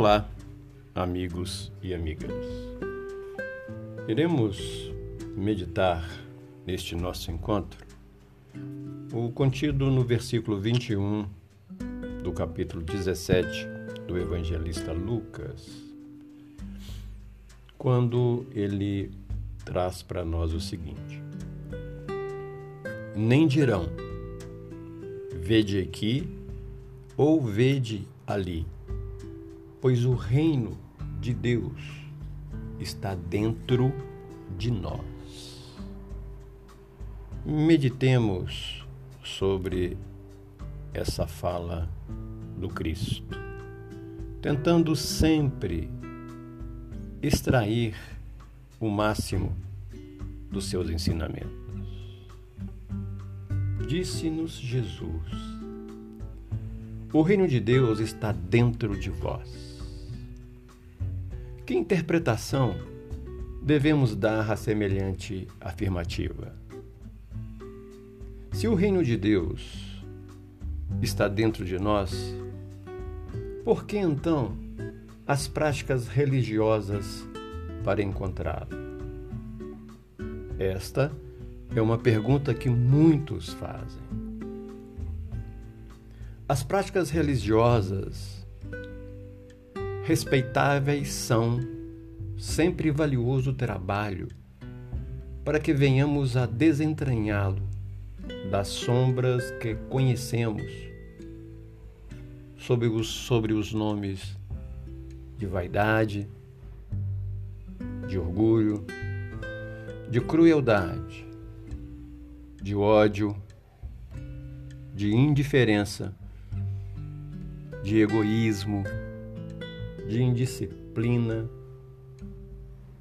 Olá, amigos e amigas. Iremos meditar neste nosso encontro o contido no versículo 21 do capítulo 17 do evangelista Lucas, quando ele traz para nós o seguinte: Nem dirão, vede aqui ou vede ali pois o reino de Deus está dentro de nós. Meditemos sobre essa fala do Cristo, tentando sempre extrair o máximo dos seus ensinamentos. Disse-nos Jesus: O reino de Deus está dentro de vós. Que interpretação devemos dar à semelhante afirmativa? Se o reino de Deus está dentro de nós, por que então as práticas religiosas para encontrá-lo? Esta é uma pergunta que muitos fazem. As práticas religiosas respeitáveis são. Sempre valioso trabalho para que venhamos a desentranhá-lo das sombras que conhecemos sobre os, sobre os nomes de vaidade, de orgulho, de crueldade, de ódio, de indiferença, de egoísmo, de indisciplina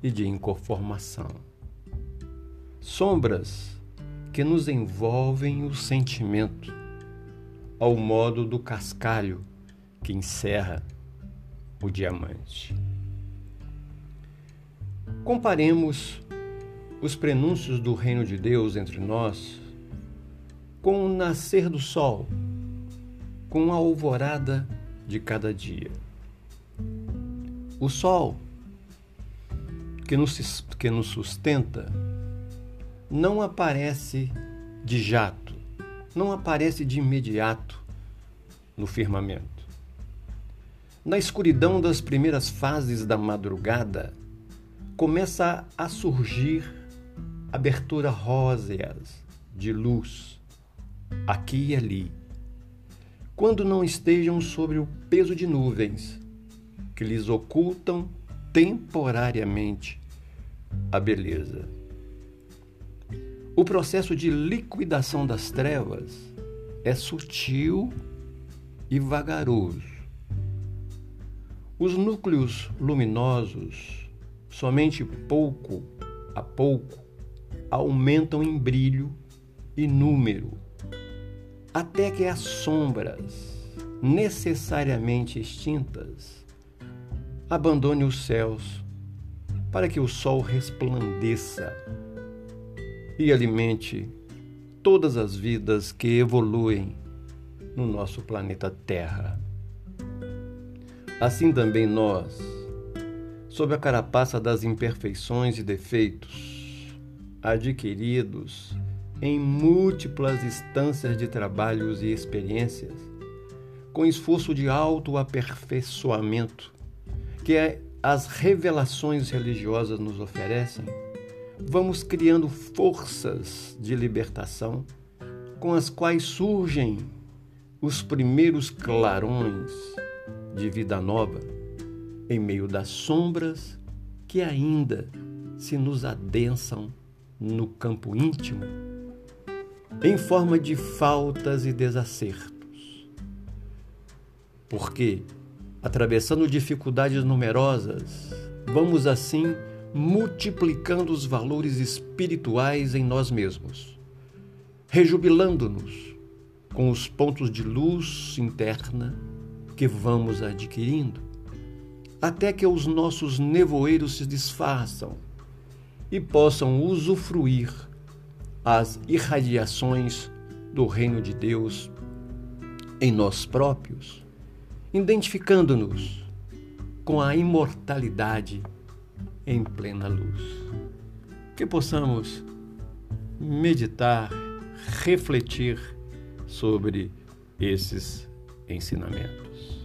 e de inconformação. Sombras que nos envolvem o sentimento, ao modo do cascalho que encerra o diamante. Comparemos os prenúncios do reino de Deus entre nós com o nascer do sol, com a alvorada de cada dia. O sol que nos, que nos sustenta não aparece de jato, não aparece de imediato no firmamento. Na escuridão das primeiras fases da madrugada, começa a surgir abertura róseas de luz, aqui e ali, quando não estejam sobre o peso de nuvens que lhes ocultam temporariamente a beleza. O processo de liquidação das trevas é sutil e vagaroso. Os núcleos luminosos, somente pouco a pouco, aumentam em brilho e número, até que as sombras, necessariamente extintas, abandone os céus, para que o sol resplandeça e alimente todas as vidas que evoluem no nosso planeta Terra. Assim também nós, sob a carapaça das imperfeições e defeitos adquiridos em múltiplas instâncias de trabalhos e experiências, com esforço de autoaperfeiçoamento, que as revelações religiosas nos oferecem, vamos criando forças de libertação com as quais surgem os primeiros clarões de vida nova em meio das sombras que ainda se nos adensam no campo íntimo em forma de faltas e desacertos. Porque atravessando dificuldades numerosas, vamos assim multiplicando os valores espirituais em nós mesmos, rejubilando-nos com os pontos de luz interna que vamos adquirindo, até que os nossos nevoeiros se desfaçam e possam usufruir as irradiações do reino de Deus em nós próprios identificando-nos com a imortalidade em plena luz. Que possamos meditar, refletir sobre esses ensinamentos.